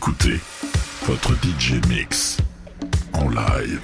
écoutez votre DJ Mix en live.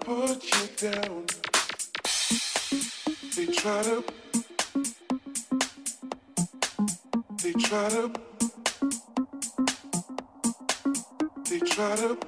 put you down. They try to. They try to. They try to.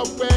Away.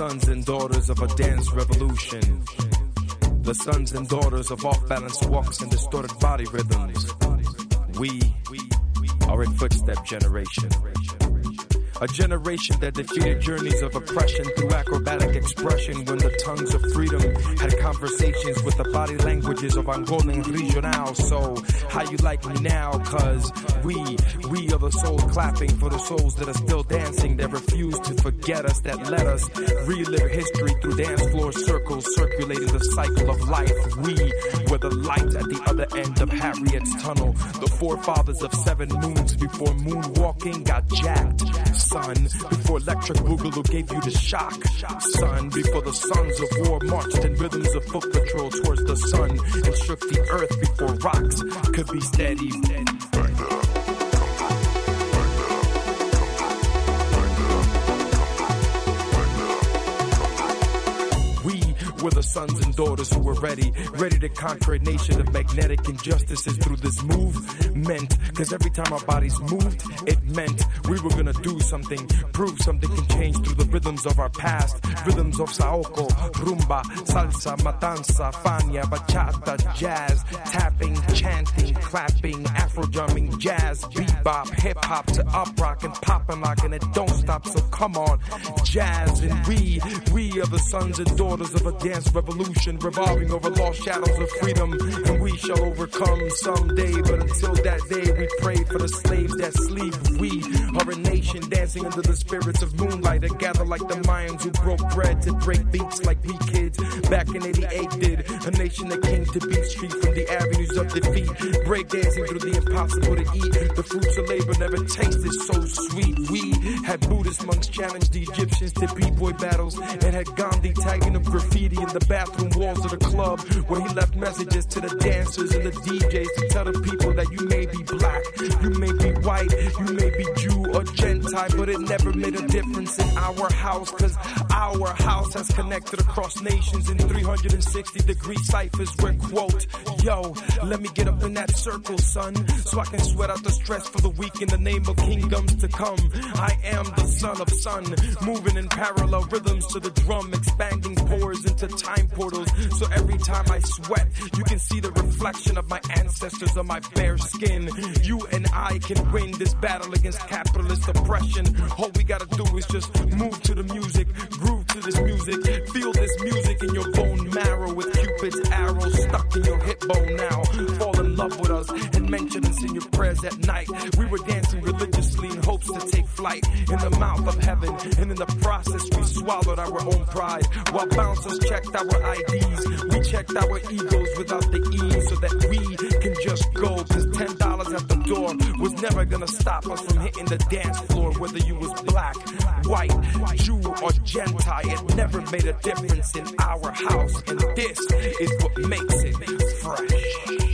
Sons and daughters of a dance revolution. The sons and daughters of off balance walks and distorted body rhythms. We are a footstep generation. A generation that defeated journeys of oppression through acrobatic expression when the tongues of freedom had conversations with the body languages of Angolan regional. So, how you like me now? Cause we, we are the souls clapping for the souls that are still dancing, that refuse to forget us, that let us relive history through dance floor circles, circulating the cycle of life. We were the light at the other end of Harriet's tunnel, the forefathers of seven moons before moonwalking got jacked son. Before electric boogaloo gave you the shock, son. Before the sons of war marched in rhythms of foot patrol towards the sun and shook the earth before rocks could be steady. The sons and daughters who were ready, ready to conquer a nation of magnetic injustices through this movement. Cause every time our bodies moved, it meant we were gonna do something, prove something can change through the rhythms of our past. Rhythms of Saoko, rumba, salsa, matanza, fania, bachata, jazz, tapping, chanting, clapping, afro drumming, jazz, bebop, hip hop to up rock and pop and lock, and it don't stop. So come on, jazz and we, we are the sons and daughters of a dance revolution revolving over lost shadows of freedom. And we shall overcome someday. But until that day, we pray for the slaves that sleep. We are a nation dancing under the spirits of moonlight that gather like the Mayans who broke bread to break beats like we kids back in 88 did. A nation that came to beat street from the avenues of defeat. Break dancing through the impossible to eat. The fruits of labor never tasted so sweet. We had Buddhist monks challenge the Egyptians to b-boy battles and had Gandhi tagging up graffiti in the bathroom walls of the club where he left messages to the dancers and the DJs to tell the people that you may be black, you may be white, you may be Jew or Gentile, but it never made a difference in our house cause our house has connected across nations in 360 degree ciphers where quote, yo, let me get up in that circle, son, so I can sweat out the stress for the week in the name of kingdoms to come. I am the son of sun, moving in parallel rhythms to the drum, expanding pores into time portals. So every time I sweat, you can see the reflection of my ancestors on my bare skin. You and I can win this battle against capitalist oppression. All we gotta do is just move to the music, groove to this music, feel this music in your bone marrow with Cupid's arrow stuck in your hip bone now. Fall love with us and mention us in your prayers at night. We were dancing religiously in hopes to take flight in the mouth of heaven, and in the process we swallowed our own pride while bouncers checked our IDs. We checked our egos without the E so that we can just go. Cause ten dollars at the door was never gonna stop us from hitting the dance floor, whether you was black, white, Jew, or Gentile. It never made a difference in our house, and this is what makes it fresh.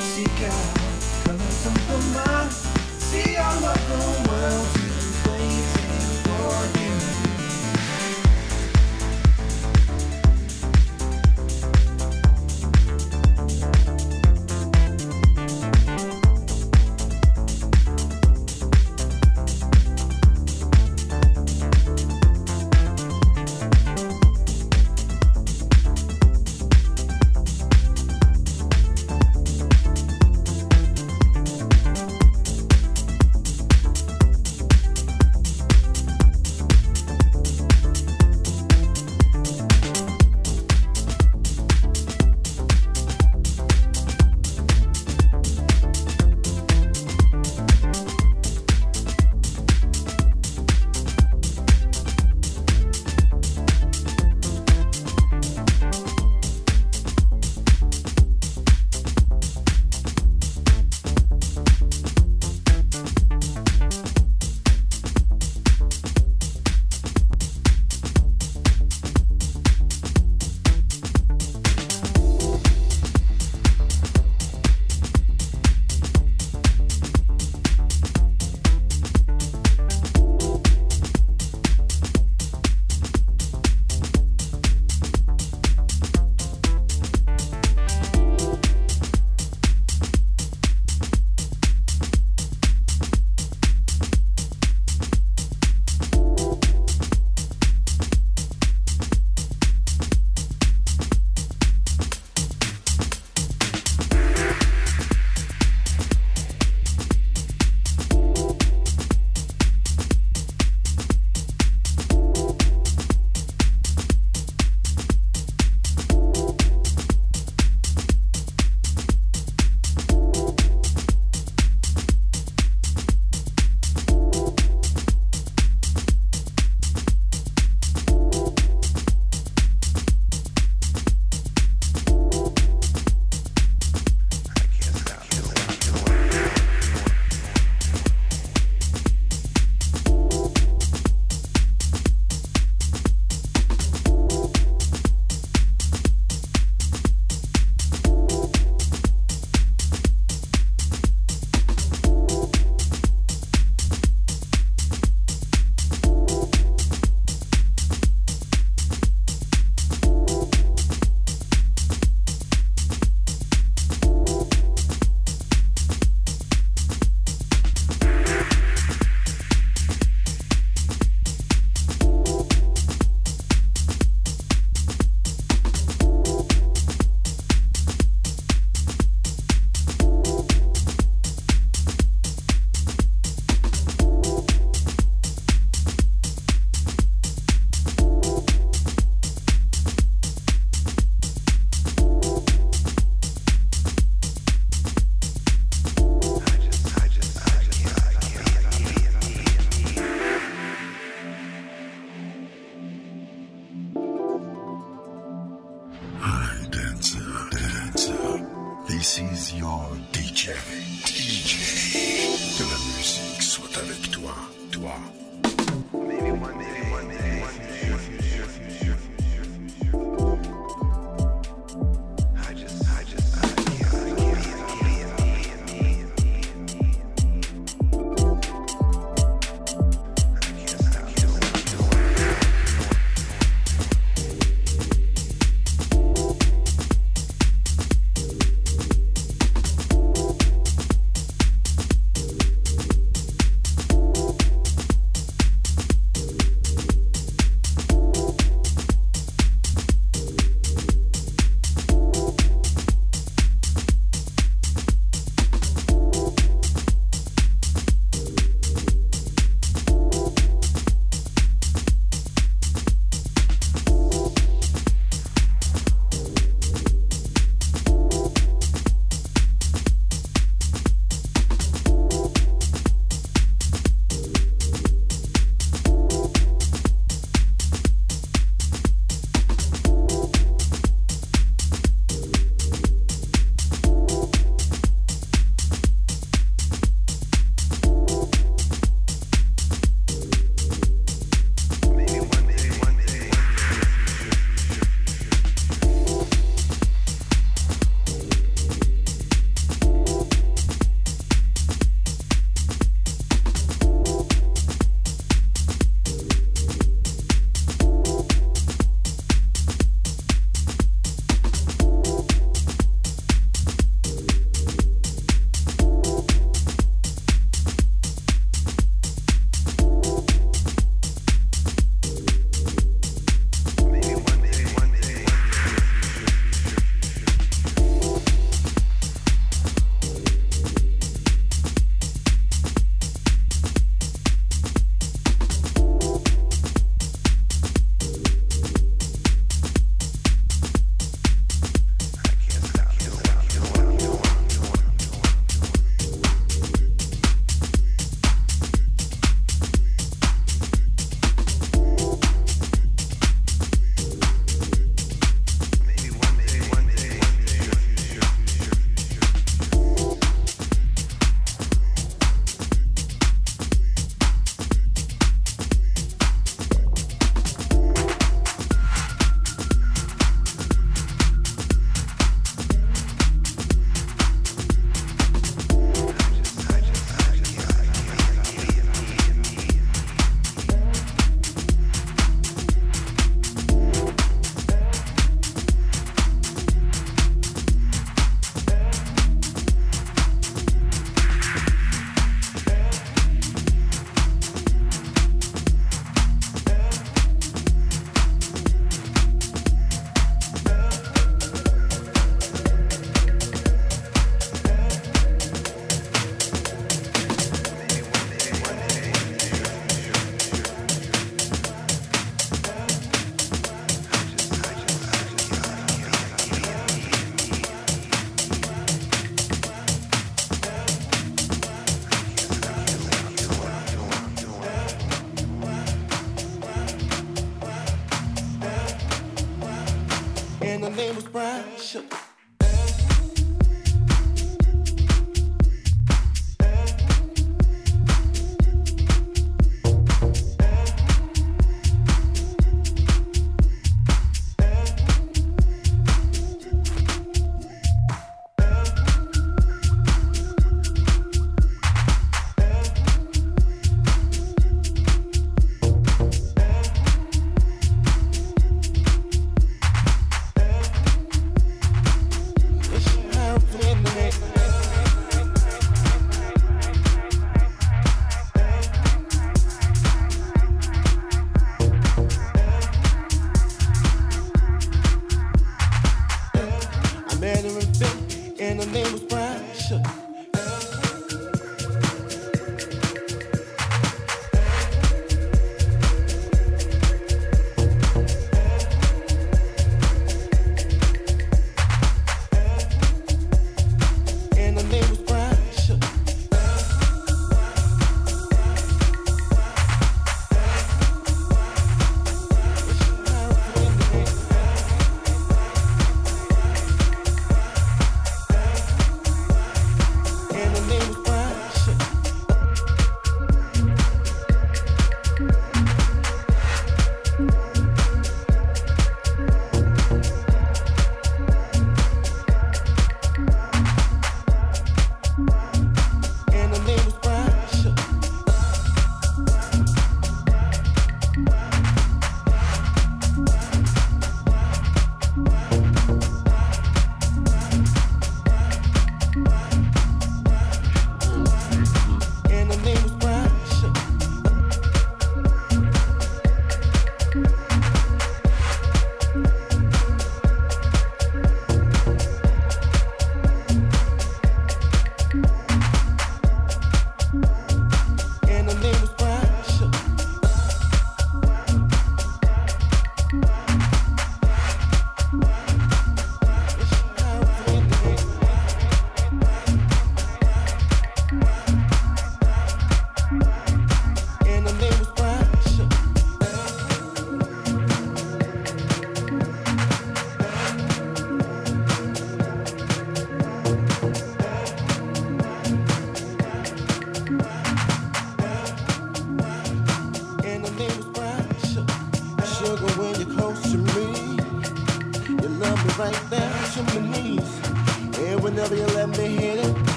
Seek out, come on, come to. See all of the